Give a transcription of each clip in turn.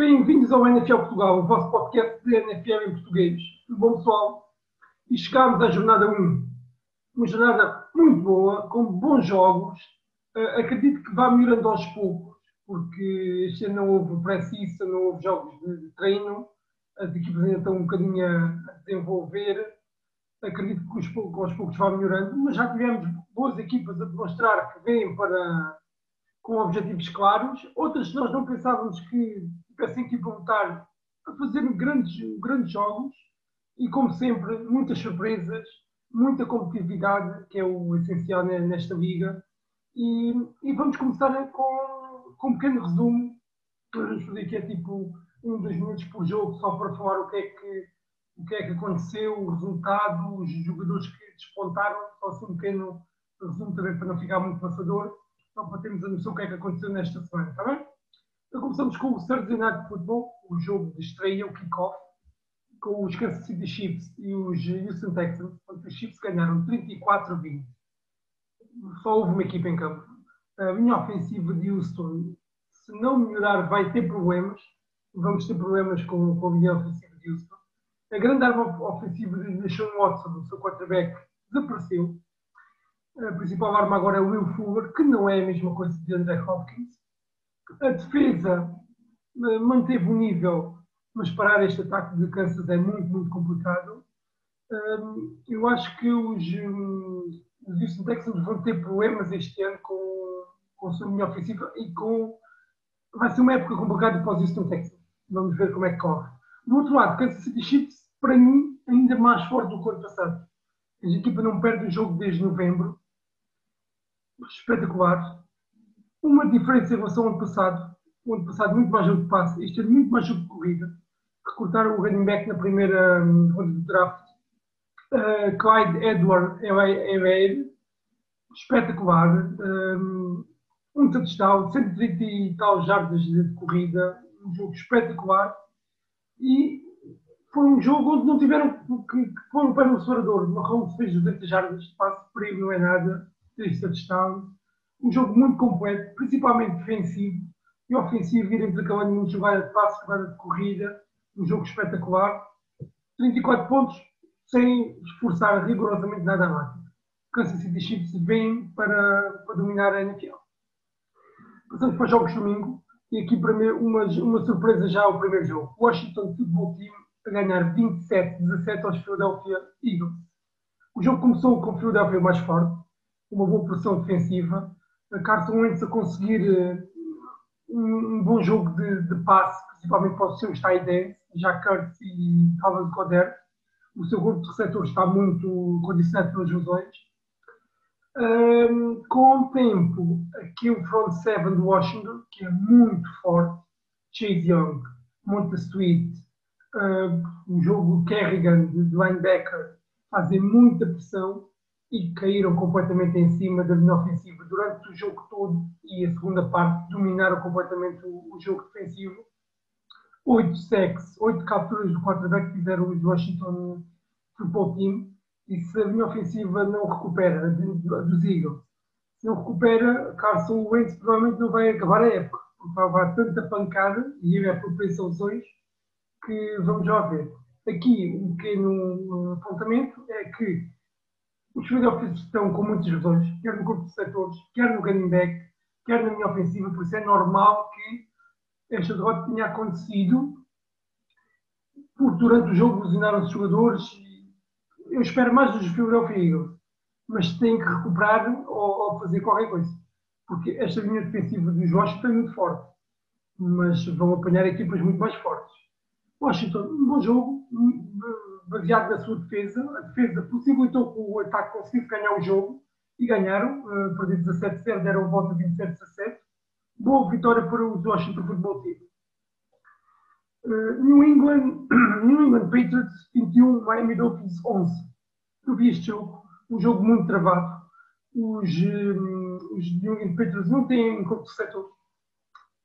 Bem-vindos ao NFL Portugal, o vosso podcast de NFL em português. Tudo bom, pessoal? E chegámos à jornada 1. Uma jornada muito boa, com bons jogos. Uh, acredito que vá melhorando aos poucos, porque este ano não houve pré-season, não houve jogos de, de treino. As equipas ainda estão um bocadinho a desenvolver. Acredito que aos poucos, aos poucos vá melhorando, mas já tivemos boas equipas a demonstrar que vêm para com objetivos claros, outras que nós não pensávamos que tivessem que voltar a fazer grandes, grandes jogos. E, como sempre, muitas surpresas, muita competitividade, que é o essencial nesta liga. E, e vamos começar com, com um pequeno resumo, vamos fazer que é tipo um dos minutos por jogo, só para falar o que é que, o que, é que aconteceu, o resultado, os jogadores que despontaram, só assim um pequeno resumo também para não ficar muito passador só para termos a noção do que é que aconteceu nesta semana, está bem? Então começamos com o Thursday Night Football, o jogo de estreia, o kickoff, com os Kansas City Chiefs e os Houston Texans, onde os Chiefs ganharam 34 a 20. Só houve uma equipa em campo. A minha ofensiva de Houston, se não melhorar, vai ter problemas. Vamos ter problemas com, com a minha ofensiva de Houston. A grande arma ofensiva de Sean Watson, o seu quarterback, desapareceu a principal arma agora é o Will Fuller, que não é a mesma coisa de André Hopkins. A defesa eh, manteve o nível, mas parar este ataque de Kansas é muito, muito complicado. Eu acho que os, hum, os Houston Texans vão ter problemas este ano com, com a sua linha ofensiva e com. Vai ser uma época complicada para os Houston Texans. Vamos ver como é que corre. Do outro lado, Kansas City Chiefs, para mim, ainda mais forte do que o ano passado. A equipa não perde o jogo desde novembro espetacular. Uma diferença em relação ao ano passado. O ano passado, muito mais jogo de passe. Este ano, muito mais jogo de corrida. Recortaram o running back na primeira um, ronda do draft. Uh, Clyde Edward ele. Espetacular. Um, um touchdown, 130 e tal jardas de corrida. Um jogo espetacular. E foi um jogo onde não tiveram que, que pôr o pé no acelerador. Mahomes fez 200 jardas de passe, perigo não é nada três touchdowns. Um jogo muito completo, principalmente defensivo e ofensivo, ir intercalando muito jogada de passe, jogada de corrida. Um jogo espetacular. 34 pontos sem esforçar rigorosamente nada máquina. Kansas City Chiefs vem para, para dominar a NFL. Passamos para os jogos domingo. E aqui para mim uma, uma surpresa já o primeiro jogo. Washington Football Team a ganhar 27-17 aos Philadelphia Eagles. O jogo começou com o Philadelphia mais forte, uma boa pressão defensiva. Carson Wentz a conseguir uh, um, bom jogo de, de passe, principalmente para os seus tight Jack Kurtz e Calvin Coder. O seu grupo de receptores está muito condicionado pelas lesões. Um, com o tempo, aqui o front seven de Washington, que é muito forte, Chase Young, Monta Sweet, uh, o jogo Kerrigan de linebacker, fazem muita pressão e caíram completamente em cima da linha ofensiva durante o jogo todo e a segunda parte dominaram completamente o, o jogo defensivo. Oito sacks, oito capturas do quarterback fizeram os Washington Football Team e se a linha ofensiva não recupera, dos Eagles, se não recupera, Carson Wentz provavelmente não vai acabar a época, porque vai levar tanta pancada e é propensão lesões que vamos já ver. Aqui um pequeno apontamento é que os Philadelphia estão com muitas lesões, quer no corpo de setores, quer no running back, quer na minha ofensiva, por isso é normal que esta derrota tenha acontecido, porque durante o jogo lesionaram os jogadores. Eu espero mais dos Philadelphia Eagles, mas têm que recuperar ou, ou, fazer qualquer coisa, porque esta linha defensiva dos Washington é muito forte, mas vão apanhar equipas muito mais fortes. Washington, um bom jogo, baseado na sua defesa. A defesa possibilitou que o ataque conseguisse ganhar o jogo e ganharam. Uh, perdido 17-0, deram volta 27-17. Boa vitória para os Washington Football Team. Uh, New England, New England Patriots 21, Miami Dolphins 11. Eu vi este jogo, um jogo muito travado. Os, um, os New England Patriots não têm corpo de setores.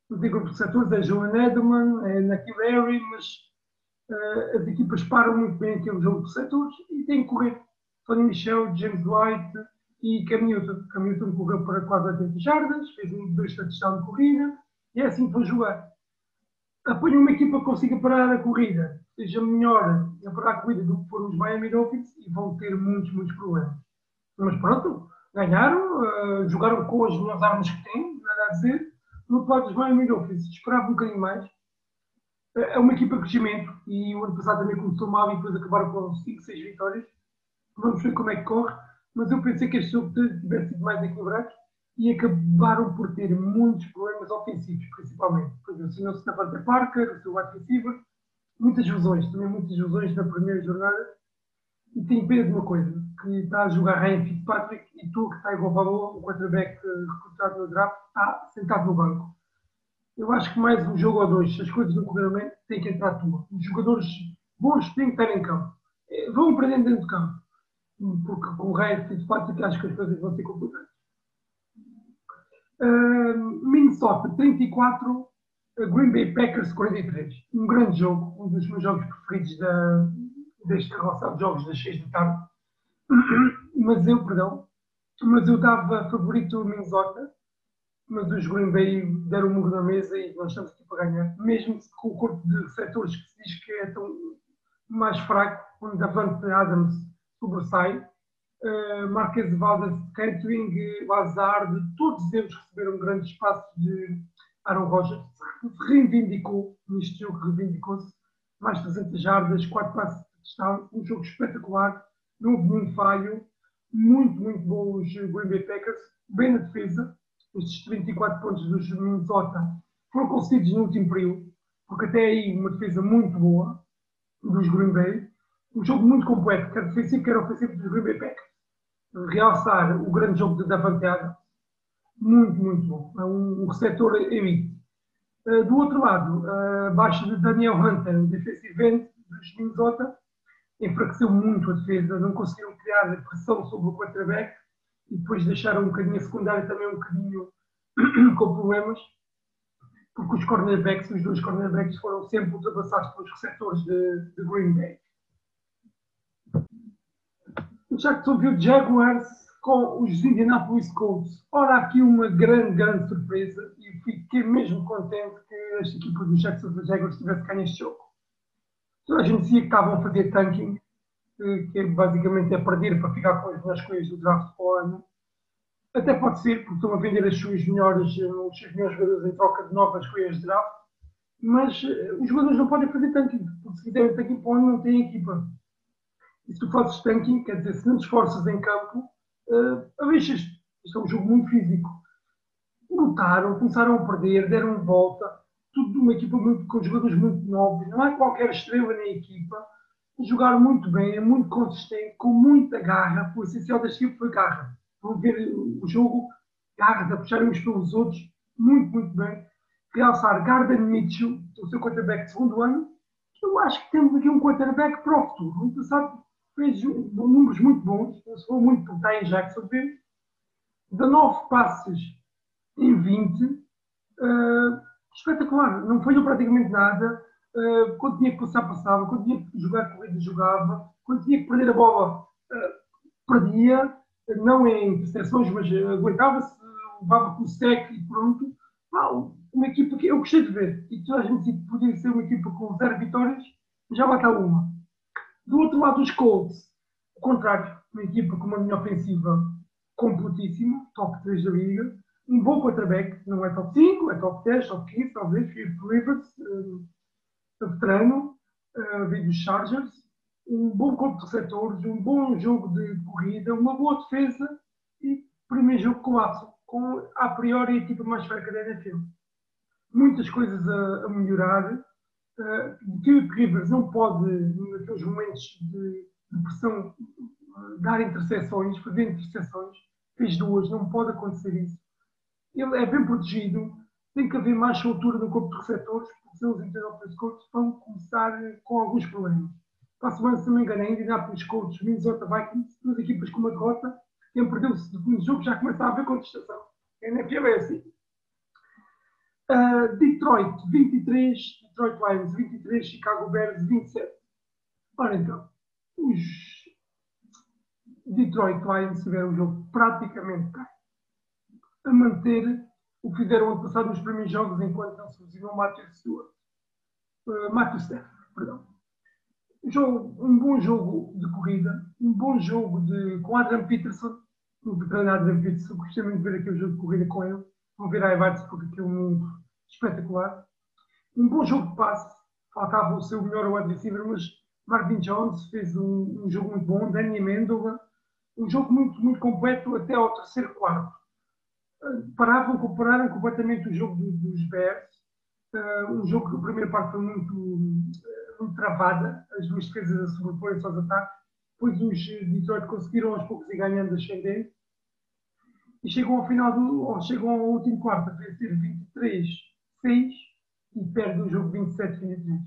Não têm corpo de setores, é Joan Edelman, é Nakil mas uh, as equipas param muito bem aquele jogo de setores e têm que correr. Tony Michel, James White e Cam Newton. Correu para quase 80 jardas, fez um, dois touchdowns de corrida e é assim que vão jogar. apanha uma equipa que consiga parar a corrida, seja melhor a parar a corrida do que foram os Miami Dolphins e vão ter muitos, muitos problemas. Mas pronto, ganharam, uh, jogaram com as melhores armas que têm, nada a dizer. No lado dos Miami Dolphins, esperava um bocadinho mais. É uma equipa de crescimento e o ano passado também começou mal e depois acabaram com 5, 6 vitórias. Vamos ver como é que corre, mas eu pensei que este jogo tivesse sido mais equilibrado e acabaram por ter muitos problemas ofensivos, principalmente. Por exemplo, se não se Devante Parker, o seu wide receiver, muitas lesões, também muitas lesões na primeira jornada. E tenho pena de uma coisa, que está a jogar Ryan Fitzpatrick e tu, que está igual valor, o quarterback recrutado no draft, está sentado no banco. Eu acho que mais um jogo ou dois, se as coisas não correram bem, tem que entrar a tua. Os jogadores bons têm que estar em campo. É, vão aprendendo dentro do campo. Porque com o Ryan Fitzpatrick acho que as coisas vão ser complicadas. Uh, Minnesota 34, Green Bay Packers 43. Um grande jogo, um dos meus jogos preferidos da, deste carroça de jogos das 6 da tarde. Mas eu, perdão, mas eu dava favorito o Minnesota, mas os Green Bay deram um murro na mesa e nós estamos aqui para ganhar. Mesmo com o corpo de receptores que se diz que é tão mais fraco, onde Davante Adams sobressai, uh, de Valdes, Cantwing, Lazard, todos eles receberam grandes espaços de Aaron Rodgers, reivindicou neste jogo, reivindicou-se, mais 300 jardas, 4 passos de touchdown, um jogo espetacular, não houve nenhum falho, muito, muito bom os Green Bay Packers, bem na defesa, estes 34 pontos dos Minnesota foram concedidos no último período, porque até aí uma defesa muito boa dos Green Bay, um jogo muito completo, quer defensivo, quer ofensivo dos Green Bay Packers realçar o grande jogo de Davante. Muito, muito bom. É um, receptor elite. Uh, do outro lado, uh, abaixo de Daniel Hunter, o defensive end dos Minnesota, enfraqueceu muito a defesa, não conseguiram criar pressão sobre o quarterback e depois deixaram um bocadinho a secundária também um bocadinho com problemas, porque os cornerbacks, os dois cornerbacks foram sempre ultrapassados pelos receptores de, de Green Bay que ouviu Jaguars com os Indianapolis Colts. Ora, aqui uma grande, grande surpresa e fiquei mesmo contente que esta equipa dos Jacksonville Jaguars tivesse ganho este jogo. Toda a gente dizia que estavam a fazer tanking, que basicamente é perder para ficar com as melhores coisas do draft para o ano. Até pode ser, porque estão a vender as suas melhores, os seus melhores jogadores em troca de novas coisas de draft, mas eh, os jogadores não podem fazer tanking, porque se fizerem tanking para o ano não têm equipa. E se tu fazes tanking, quer dizer, se não te esforças em campo, uh, abixas. Isto é um jogo muito físico. Lutaram, começaram a perder, deram volta. Tudo uma equipa muito, com jogadores muito novos. Não há qualquer estrela na equipa. Jogaram muito bem, é muito consistente, com muita garra. O essencial da equipa foi garra. Vão ver o jogo, garra, a puxarem uns pelos outros. Muito, muito bem. Realçar Garden Mitchell, o seu quarterback de segundo ano. Eu acho que temos aqui um quarterback para o futuro. Muito passado fez números muito bons, sou muito por em Jacksonville, 19 passes em 20, uh, eh, espetacular, não falhou praticamente nada, uh, quando tinha que passar, passava, quando tinha que jogar corrida, jogava, quando tinha que perder a bola, uh, perdia, não em interseções, mas aguentava-se, levava com o sec e pronto. Uma equipa que eu gostei de ver, e toda a gente que podia ser uma equipa com zero vitórias, já está uma. Do outro lado dos Colts, o contrário, uma equipa com uma linha ofensiva completíssima, top 3 da liga, um bom quarterback, não é top 5, é top 10, top 15, talvez, Philip Rivers, veterano, uh, dos Chargers, um bom corpo de receptores, um bom jogo de corrida, uma boa defesa e primeiro jogo colapso, com a priori a equipa mais fraca da NFL. Muitas coisas a, a melhorar, uh, que o Rivers não pode, naqueles momentos de, de pressão, uh, dar interseções, fazer interseções, fez duas, não pode acontecer isso. Ele é bem protegido, tem que haver mais altura no corpo de receptores, porque senão os Indianapolis Colts vão começar com alguns problemas. Para a semana, se não me engano, ainda Indianapolis Colts, Minnesota Vikings, duas equipas com uma derrota, quem perdeu o segundo jogo já começa a haver contestação. A NFL é assim. Uh, Detroit 23, Detroit Lions 23, Chicago Bears 27. Ora então, os Detroit Lions tiveram um jogo praticamente a manter o que fizeram ano passado nos primeiros jogos enquanto não se lesionou o Matthew Stewart. uh, Matthew Stafford, perdão. Jogo, um bom jogo de corrida, um bom jogo de, com Adrian Peterson, o veterano Adrian Peterson, gostei muito de ver aquele jogo de corrida com ele. Vou ver a Everts porque aquilo é muito espetacular. Um bom jogo de passe, faltava o seu melhor wide receiver, mas Marvin Jones fez um, um jogo muito bom, Danny Amendola, um jogo muito, muito completo até ao terceiro quarto. Paravam, compararam completamente o jogo dos Bears. Uh, um jogo que a primeira parte foi muito, muito travada, as duas defesas a sobrepõem-se aos ataques. Depois os Detroit conseguiram aos poucos ir ganhando ascendente. E chegam ao final do, chegam ao último quarto a vencer 23-6 e perdem o jogo 27-23.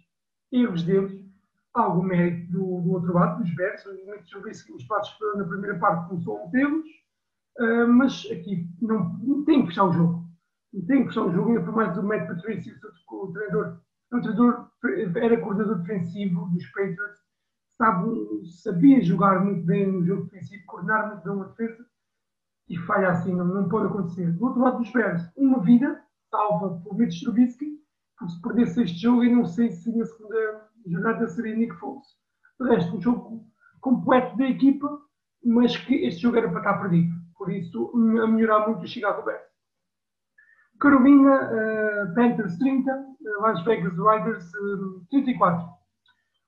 Erros deles, algum mérito do, do outro lado, dos Bears. Muitos os passos na primeira parte começou a metê-los, uh, mas aqui não, tem que fechar o jogo. Tem que fechar o jogo, ainda por mais do Matt Patricia, o treinador, o treinador era coordenador defensivo dos Patriots, sabe, sabia jogar muito bem no jogo defensivo, coordenar muito bem uma defesa e falha assim, não, não pode acontecer. Do outro lado dos Bears, uma vida salva por Mitch Trubisky, porque se perdesse este jogo, eu não sei se na segunda jogada seria Nick Foles. O resto, um jogo completo da equipa, mas que este jogo era para estar perdido. Por isso, a melhorar muito o Chicago Bears. Carolina, uh, Panthers 30, uh, Las Vegas Riders uh, 34.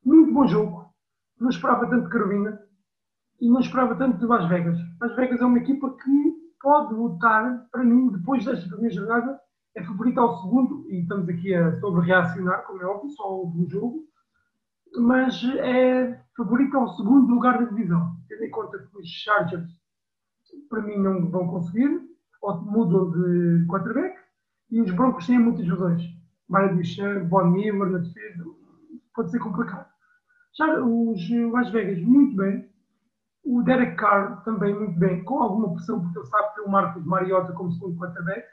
Muito bom jogo. Não esperava tanto de Carolina e não esperava tanto de Las Vegas. Las Vegas é uma equipa que pode lutar, para mim, depois desta primeira jornada, é favorita ao segundo, e estamos aqui a sobre-reacionar, como é óbvio, só houve um jogo, mas é favorito ao segundo lugar da divisão. Tendo em conta que os Chargers, para mim, não vão conseguir, ou mudam de quarterback, e os Broncos têm muitas razões. Mário Duchamp, Von Miller na defesa, pode ser complicado. Já os Las Vegas, muito bem. O Derek Carr também muito bem, com alguma pressão, porque ele sabe ter o Marcos Mariota como segundo quarterback.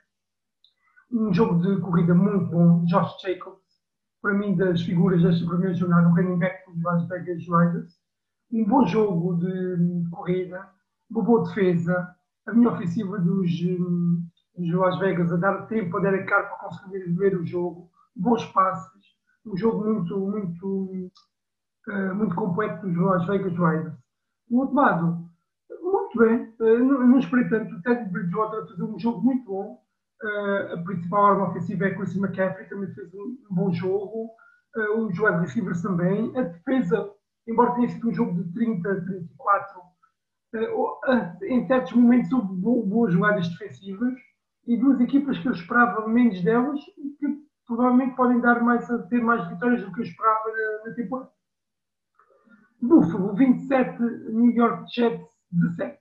Um jogo de corrida muito bom. Josh Jacobs, para mim, das figuras desta primeira jornada, o running back dos Las Vegas Raiders. Um bom jogo de corrida, uma boa defesa, a minha ofensiva dos, dos Las Vegas a dar tempo a Derek Carr para conseguir ver o jogo, bons passes, um jogo muito, muito, uh, muito completo dos Las Vegas Raiders. Do outro lado, muito bem, uh, não, não esperei tanto, o Ted Bridgewater fazer um jogo muito bom, Uh, a principal arma ofensiva é Christian McCaffrey, também fez um, um bom jogo. Uh, os wide receivers também. A defesa, embora tenha sido um jogo de 30, 34, uh, em certos momentos houve boas jogadas defensivas e duas equipas que eu esperava menos delas e que provavelmente podem dar mais, ter mais vitórias do que eu esperava na, temporada. Buffalo 27, New York Jets 17.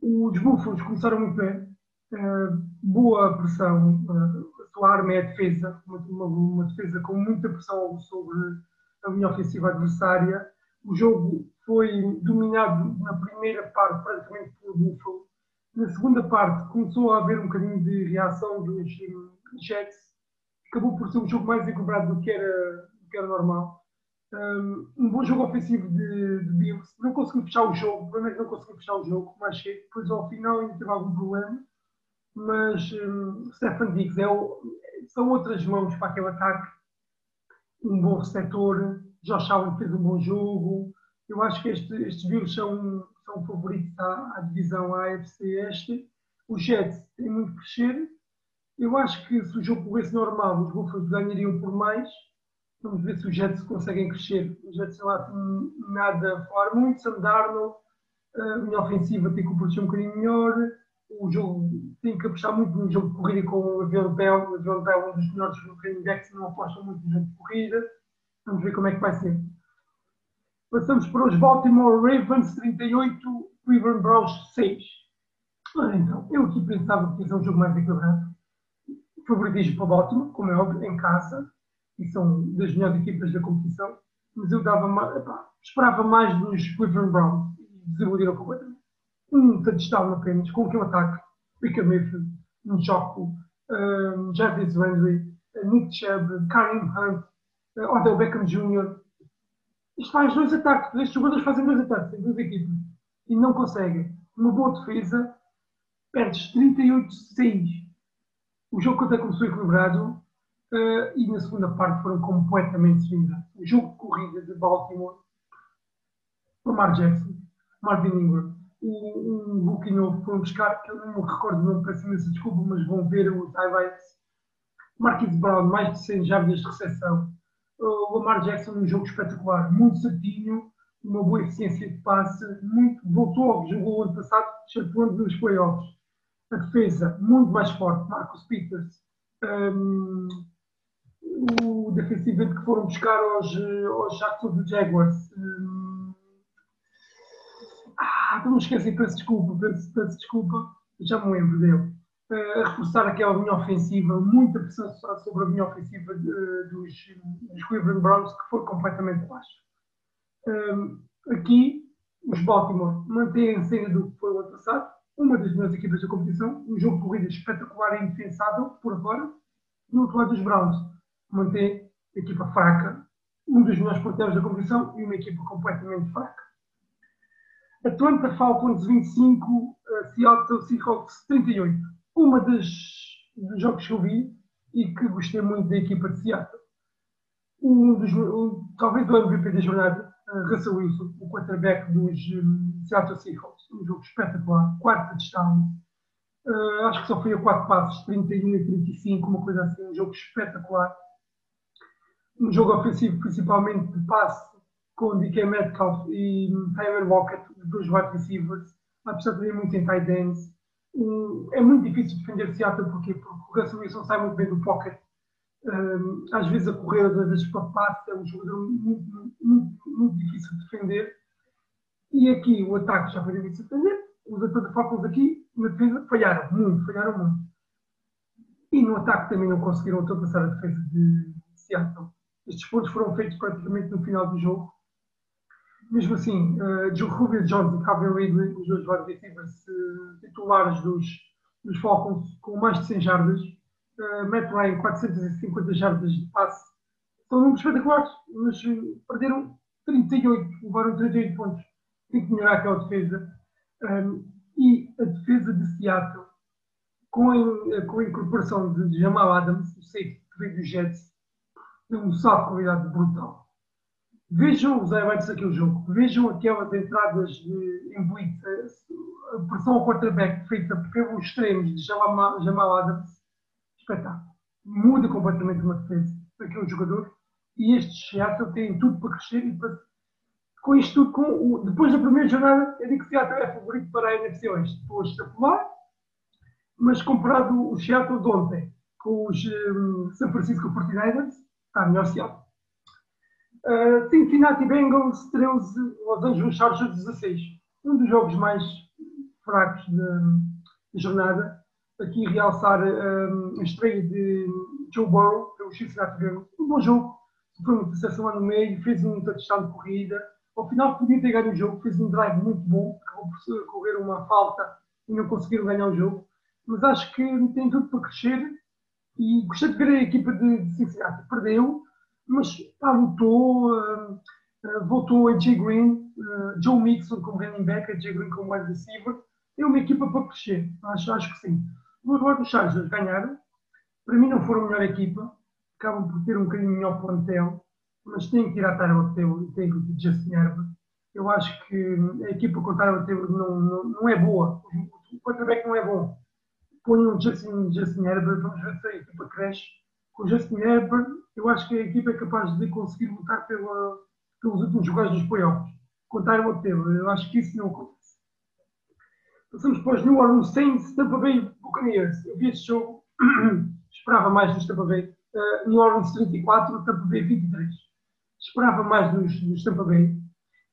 Os Búfalos começaram muito bem, eh, boa pressão. Uh, a sua arma é a defesa, uma, uma, uma, defesa com muita pressão sobre a linha ofensiva adversária. O jogo foi dominado na primeira parte praticamente pelo Buffalo. Na segunda parte começou a haver um bocadinho de reação dos Jets. Acabou por ser um jogo mais equilibrado do que era, do que era normal. Um, bom jogo ofensivo de, de Bills. Não conseguiu fechar o jogo, o problema é que não conseguiu fechar o jogo mais cedo. Depois ao final ainda teve algum problema mas um, Stefan Diggs é o, são outras mãos para aquele ataque. Um bom receptor, Josh Allen fez um bom jogo. Eu acho que este, estes Bills são, são favoritos à, à divisão AFC Este. Os Jets têm muito crescer. Eu acho que se o jogo corresse normal, os Buffalo ganhariam por mais. Vamos ver se os Jets conseguem crescer. Os Jets não há nada a falar muito. Sam Darnold, a minha ofensiva tem que proteger um bocadinho melhor o jogo tem que apostar muito no jogo de corrida com o Avião Bell. O Avião Bell é um dos melhores Training Decks, não apostam muito no jogo de corrida. Vamos ver como é que vai ser. Passamos para os Baltimore Ravens 38, Cleveland Browns 6. então, eu aqui pensava que ia ser um jogo mais equilibrado. Favoritismo para Baltimore, como é óbvio, em casa, e são das melhores equipas da competição. Mas eu dava, epá, esperava mais dos Cleveland Browns e desiludiram completamente um touchdown apenas, com aquele ataque, Baker Mayfield, Njoku, um, Jarvis Landry, Nick Chubb, Karim Hunt, uh, Odell Beckham Jr. Isto faz dois ataques, estes jogadores fazem dois ataques em duas equipas e não conseguem. Uma boa defesa, perdes 38-6. O jogo até começou equilibrado. uh, e na segunda parte foram completamente dominados. O jogo de corrida de Baltimore, Lamar Jackson, Marvin Ingram, um, um rookie novo foram buscar, que eu não me recordo, não peço imensa desculpa, mas vão ver os highlights. Marquise Brown, mais de 100 jardas de recepção. O Lamar Jackson, um jogo espetacular, muito certinho, uma boa eficiência de passe, muito, voltou ao que jogou ano passado, chegando nos playoffs. A defesa, muito mais forte, Marcos Peters, um, o defensivo que foram buscar aos, aos Jacksonville Jaguars. Um, ah, não me esqueci, peço desculpa, peço, peço desculpa, já me lembro dele. Uh, a reforçar aquela linha ofensiva, muita pressão sobre a linha ofensiva de, dos, dos Cleveland Browns, que foi completamente baixa. Um, aqui, os Baltimore mantêm a cena do que foi o ano passado, uma das melhores equipas da competição, um jogo de corrida espetacular e indefensável, por agora. Do outro lado, os Browns mantém a equipa fraca, um dos melhores porteiros da competição e uma equipa completamente fraca. Atlanta Falcons 25, uh, Seattle Seahawks 38. Uma das dos jogos que eu vi e que gostei muito da equipa de Seattle. Um dos, um, talvez o MVP da jornada, uh, Russell Wilson, o quarterback dos um, Seattle Seahawks. Um jogo espetacular, quarto touchdown. Uh, acho que só foi a quatro passos, 31 e 35, uma coisa assim, um jogo espetacular. Um jogo ofensivo, principalmente de passe, com DK Metcalf e Tyler Lockett, dos wide receivers, apesar de ter muito em tight ends. Um, é muito difícil defender Seattle porque, porque o Russell Wilson sai muito bem do pocket. Um, às vezes a correr, às vezes para passe, é um jogador muito, muito, muito, difícil de defender. E aqui o ataque já foi difícil de defender. Os atores Falcons aqui, na defesa, falharam muito, falharam muito. E no ataque também não conseguiram ultrapassar a defesa de Seattle. Estes pontos foram feitos praticamente no final do jogo mesmo assim, uh, Joe Rubio Jones e Calvin Ridley, os dois wide receivers uh, titulares dos, dos Falcons, com mais de 100 jardas, uh, Matt Ryan, 450 jardas de passe, são números espetaculares, mas uh, perderam 38, levaram 38 pontos. Tem que melhorar aquela defesa. Um, e a defesa de Seattle, com a, com a incorporação de Jamal Adams, o safety que veio do Jets, tem um salto de qualidade brutal Vejam os highlights daquele jogo, vejam aquelas entradas de, em blitz, a pressão ao quarterback feita pelos extremos de Jamal, Adams, espetáculo. Muda completamente uma defesa daquele jogador e estes Seattle têm tudo para crescer e para, com isto tudo, com o, depois da primeira jornada, eu digo que Seattle é favorito para a NFC Oeste. Estou a mas comparado o Seattle de ontem com os um, San Francisco 49ers, está melhor Seattle. Uh, Cincinnati Bengals 13, Los Angeles Chargers 16. Um dos jogos mais fracos da jornada. Aqui realçar um, a estreia de Joe Burrow pelo Cincinnati Bengals. Um bom jogo. Foi uma interseção lá no meio, fez um touchdown de corrida. Ao final podia ter ganho o jogo, fez um drive muito bom, correr uma falta e não conseguiram ganhar o jogo. Mas acho que tem tudo para crescer e gostei de ver a equipa de Cincinnati. Perdeu, mas pá, lutou, uh, uh, voltou a Jay Green, uh, Joe Mixon como running back, a Jay Green como wide receiver. É uma equipa para crescer, acho, acho que sim. Os Los Chargers ganharam, para mim não foram a melhor equipa, acabam por ter um bocadinho melhor plantel, mas têm que tirar a Tyler Taylor e têm que ir Justin Herbert. Eu acho que a equipa com Tyler Taylor não, não, não é boa, o quarterback não é bom. Ponham um Justin, Justin Herbert, vamos ver se a equipa cresce com o Justin Herbert, eu acho que a equipa é capaz de conseguir lutar pela, pelos últimos jogos dos playoffs. Contar o Taylor, eu acho que isso não acontece. Passamos para os New Orleans Saints, Tampa Bay Buccaneers. Eu vi esse jogo, esperava mais dos Tampa Bay. Uh, New Orleans 34, Tampa Bay 23. Esperava mais dos, dos Tampa Bay.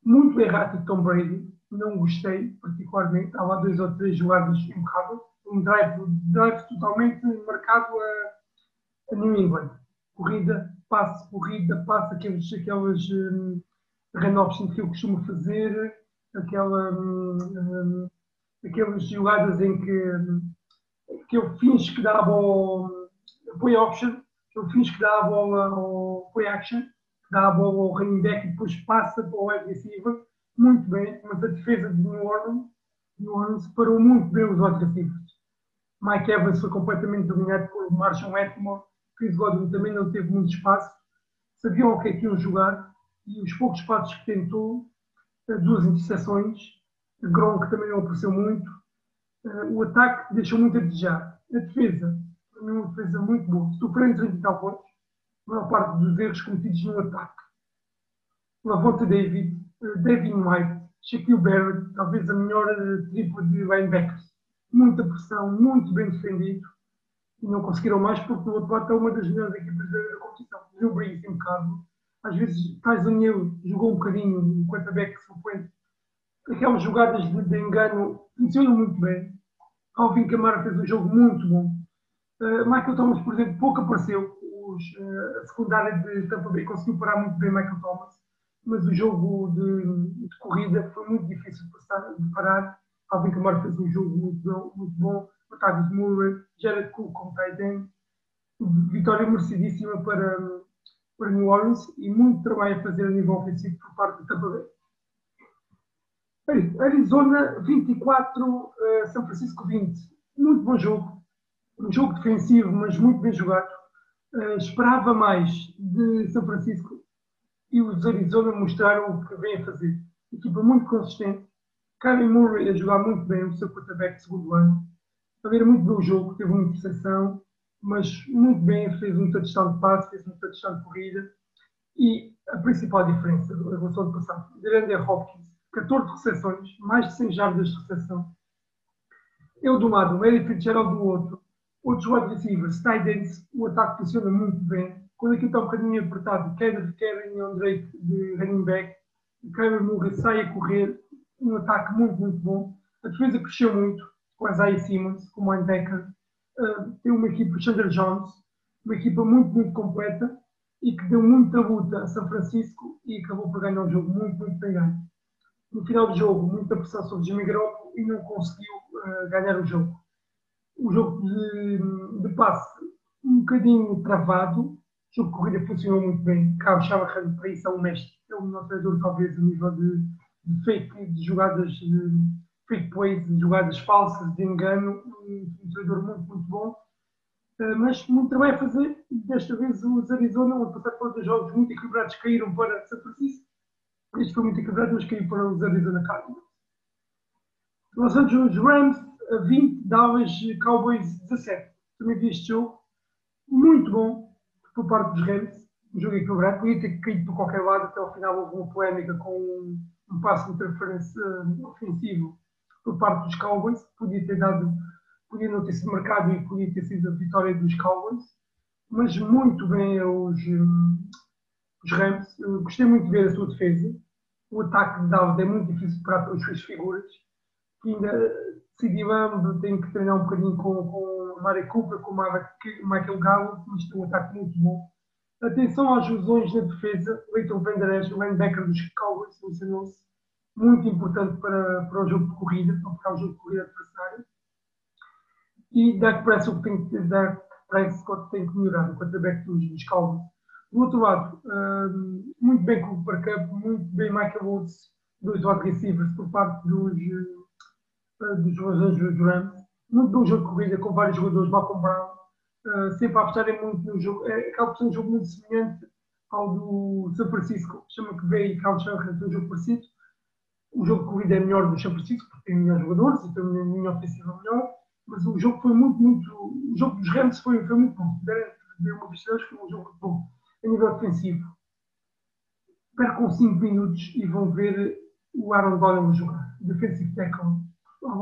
Muito errático Tom Brady, não gostei particularmente. Estava dois ou três jogadas impecáveis. Um drive, drive totalmente marcado a a New England. Corrida, passe, corrida, passe, aquelas um, run que eu costumo fazer, aquela, um, um, aquelas jogadas em que, um, que eu finge que dá a bola play option, eu finge que dá a bola ao play action, que dá a bola ao running back e depois passa para o wide receiver, muito bem, mas a defesa de New Orleans, New Orleans parou muito bem os wide receivers. Mike Evans foi completamente dominado por Marshall Atmore Chris Godwin também não teve muito espaço, sabiam o que é que iam jogar e os poucos passos que tentou, eh, duas interseções, Gronk também não apareceu muito, eh, o ataque deixou muito a desejar. A defesa, para mim, uma defesa muito boa, sofrendo 30 e tal pontos, a maior parte dos erros cometidos no ataque. Lavonta David, eh, Devin White, Shaquille Barrett, talvez a melhor tripla de linebackers. Muita pressão, muito bem defendido e não conseguiram mais porque do outro lado está uma das melhores equipas da competição. Drew Brees impecável. Às vezes Tyson Hill jogou um bocadinho o quarterback frequente. Aquelas jogadas de, de, engano funcionam muito bem. Alvin Kamara fez um jogo muito bom. Uh, Michael Thomas, por exemplo, pouco apareceu. Os, uh, a secundária de Tampa Bay conseguiu parar muito bem Michael Thomas, mas o jogo de, de corrida foi muito difícil de, de parar. Alvin Kamara fez um jogo muito bom. Muito bom. Otávio Murray, Jared Cook como tight Vitória merecidíssima para, para New Orleans e muito trabalho a fazer a nível ofensivo por parte do Tampa Bay. Arizona 24, uh, eh, São Francisco 20. Muito bom jogo. Um jogo defensivo, mas muito bem jogado. Uh, esperava mais de São Francisco e os Arizona mostraram o que vem a fazer. Equipa muito consistente. Karen Murray a jogar muito bem, o seu quarterback de segundo ano a ver muito bem o jogo, teve uma interseção, mas muito bem, fez um touchdown de passe, fez um touchdown de corrida. E a principal diferença em relação ao passado, Grande Hopkins, 14 recepções, mais de 100 jardas de recepção. Eu de um lado, o Eric Fitzgerald do outro, outros wide receivers, tight o ataque funciona muito bem. Quando aquilo está um bocadinho apertado, Kevin Kevin Drake de running back, Kyler Murray sai a correr, um ataque muito, muito bom. A defesa cresceu muito com Isaiah Simmons, com o linebacker. Uh, tem uma equipa, Chandler Jones, uma equipa muito, muito completa e que deu muita luta a São Francisco e acabou por ganhar um jogo muito, muito bem ganho. No final do jogo, muita pressão sobre Jimmy Garoppolo e não conseguiu uh, ganhar o jogo. O jogo de, de passe um bocadinho travado, o jogo de corrida funcionou muito bem. Carl Shanahan, para isso, é o mestre. É o nosso treinador, talvez, a nível de, de fake, de jogadas de, fake plays, jogadas falsas, de engano, um treinador muito, muito bom. Uh, mas muito trabalho a fazer. Desta vez os Arizona, onde passaram por dois jogos muito equilibrados, caíram para São Francisco. Este foi muito equilibrado, mas caiu para os Arizona Cardinals. Los Angeles Rams 20, Dallas Cowboys 17. Também vi este jogo. Muito bom por parte dos Rams. Um jogo equilibrado. Podia ter caído por qualquer lado. Até ao final houve uma polémica com um, passo de interferência uh, ofensivo por parte dos Cowboys, podia ter dado, podia não ter sido marcado e podia ter sido a vitória dos Cowboys, mas muito bem os, os Rams. Gostei muito de ver a sua defesa. O ataque de Dallas é muito difícil para as suas figuras. Que ainda decidiu tem que treinar um bocadinho com, com Mari Cooper, com Michael Gallup, mas tem um ataque muito bom. Atenção às lesões na defesa. Leighton Van o linebacker dos Cowboys, mencionou-se muito importante para, para o jogo de corrida, para ficar o jogo de corrida adversário. E Dak Prescott tem que, Dak Prescott tem que melhorar o quarterback dos, dos. Do outro lado, um, muito bem com o Cup, muito bem Michael Woods, dois wide receivers por parte dos, uh, dos Los Rams. Muito bom jogo de corrida com vários jogadores, Malcolm Brown, uh, sempre a apostarem muito no jogo. É, acaba por um jogo muito semelhante ao do São Francisco, chama que veio e Carl Shanghai, um jogo parecido o jogo de corrida é melhor do Francisco, porque tem melhores jogadores e tem uma linha ofensiva melhor, mas o jogo foi muito, muito. O jogo dos Rams foi, foi muito bom. Deram uma vista foi um jogo muito bom. A nível defensivo, percam 5 minutos e vão ver o Aaron Donald jogar. Defensive tackle.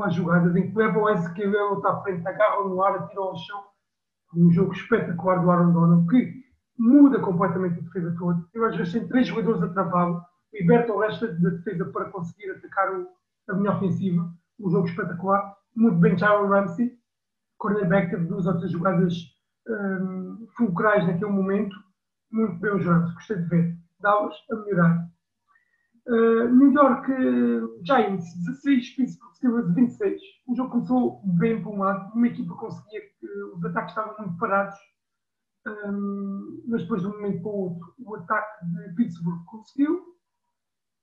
Há jogadas em que leva o Ezequiel está à frente, agarra no ar, atira ao chão. Um jogo espetacular do Aaron Donald que muda completamente a defesa toda. Eu às vezes tenho três jogadores a travá-lo liberta o resto da defesa para conseguir atacar o, a minha ofensiva. Um jogo espetacular. Muito bem, Tyron Ramsey, cornerback, teve duas outras jogadas um, fulcrais naquele momento. Muito bem os Rams, gostei de ver. Dallas a melhorar. Uh, New York uh, Giants, 16, Pittsburgh 26. O jogo começou bem para um lado, uma equipa conseguia, uh, os ataques estavam muito parados, um, mas depois de um momento para o outro, o ataque de Pittsburgh conseguiu,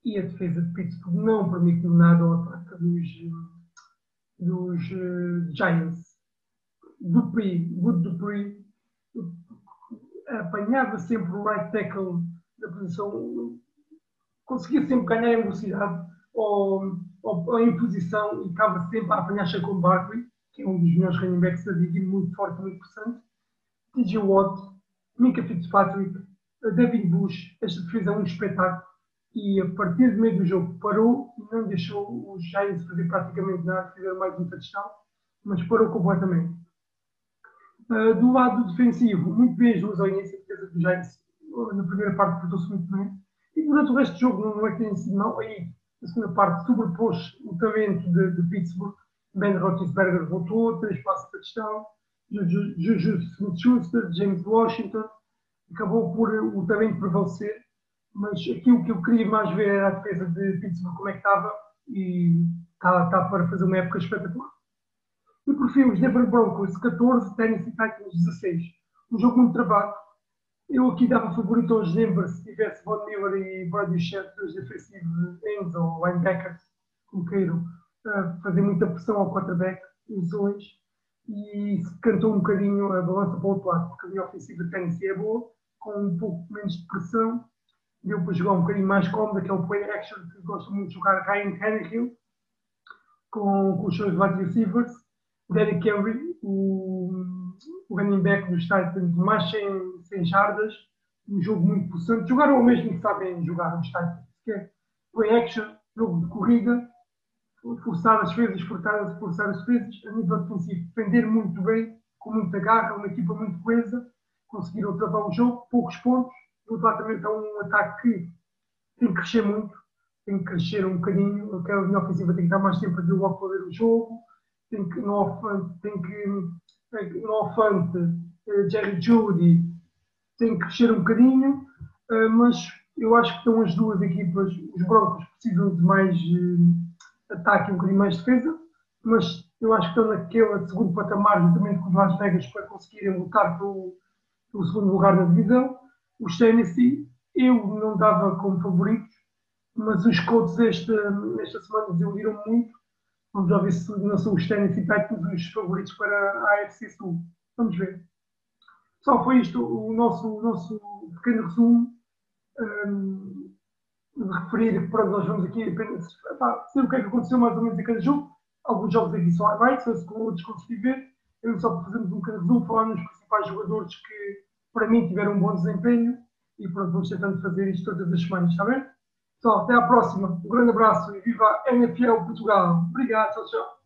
e a defesa de Pittsburgh não permitiu nada ao ataque dos, dos uh, Giants. Dupree, Good Dupree, apanhava sempre o right tackle da posição, conseguia sempre ganhar em velocidade ou, ou, ou em posição e estava sempre a apanhar com Barkley, que é um dos melhores running backs da liga, muito forte, muito interessante. TJ Watt, Minka Fitzpatrick, David Bush, esta defesa é um espetáculo e a partir do meio do jogo parou e não deixou os Giants fazer praticamente nada, fizeram mais um touchdown, mas parou completamente. Uh, do lado defensivo, muito bem duas ao início, a defesa dos Giants na primeira parte portou-se muito bem, e durante o resto do jogo não é que tenha sido mal, aí na segunda parte sobrepôs o talento de, de Pittsburgh, Ben Roethlisberger voltou, três passos de touchdown, Juju Smith-Schuster, James Washington, acabou por o talento prevalecer, mas aquilo que eu queria mais ver era a defesa de Pittsburgh, como é que estava, e está, está para fazer uma época espetacular. E por fim, os Denver Broncos 14, Tennessee Titans 16. Um jogo muito travado. Eu aqui dava favorito aos Denver se tivesse Von Miller e Brady Shet, os defensivos ends ou linebackers, como queiram, fazer muita pressão ao quarterback, os dois. E se cantou um bocadinho a balança para o outro lado, porque a minha ofensiva de Tennessee é boa, com um pouco menos de pressão. Deu para jogar um bocadinho mais cómodo, que o play action, que gosto muito de jogar Ryan Tannehill, com, com os seus wide receivers. Derrick Henry, o, o running back dos Titans, mais sem, sem jardas, um jogo muito possante. Jogaram o mesmo que sabem jogar os Titans, que é play action, jogo de corrida, forçar as defesas, forçar, forçar as defesas, a nível defensivo, defender muito bem, com muita garra, uma equipa muito coesa, conseguiram travar o jogo, poucos pontos. Lado também está um ataque que tem que crescer muito, tem que crescer um bocadinho, aquela linha ofensiva tem que estar mais tempo a ver o jogo, tem que, no tem que, no Ofante, eh, Jerry Judy, tem que crescer um bocadinho, eh, mas eu acho que estão as duas equipas, os Broncos precisam de mais eh, ataque e um bocadinho mais defesa, mas eu acho que estão naquele segundo patamar, juntamente com os Las Vegas, para conseguirem lutar pelo, pelo segundo lugar na divisão. Os Tennessee, eu não dava como favoritos, mas os Colts esta, esta semana desiludiram muito Vamos já ver se não são os Tennessee Titans os favoritos para a AFC Sul. Vamos ver. Só foi isto o nosso, o nosso pequeno resumo. Um, de referir, pronto, nós vamos aqui apenas epá, o que é que aconteceu mais ou menos em cada jogo. Alguns jogos aqui são highlights, outros consegui ver. Eu só fazemos um pequeno resumo, falar nos principais jogadores que, para mim, tiveram um bom desempenho. E pronto, vamos tentando fazer isto todas as semanas, está bem? Pessoal, até à próxima. Um grande abraço e viva a NFL Portugal. Obrigado, tchau, tchau.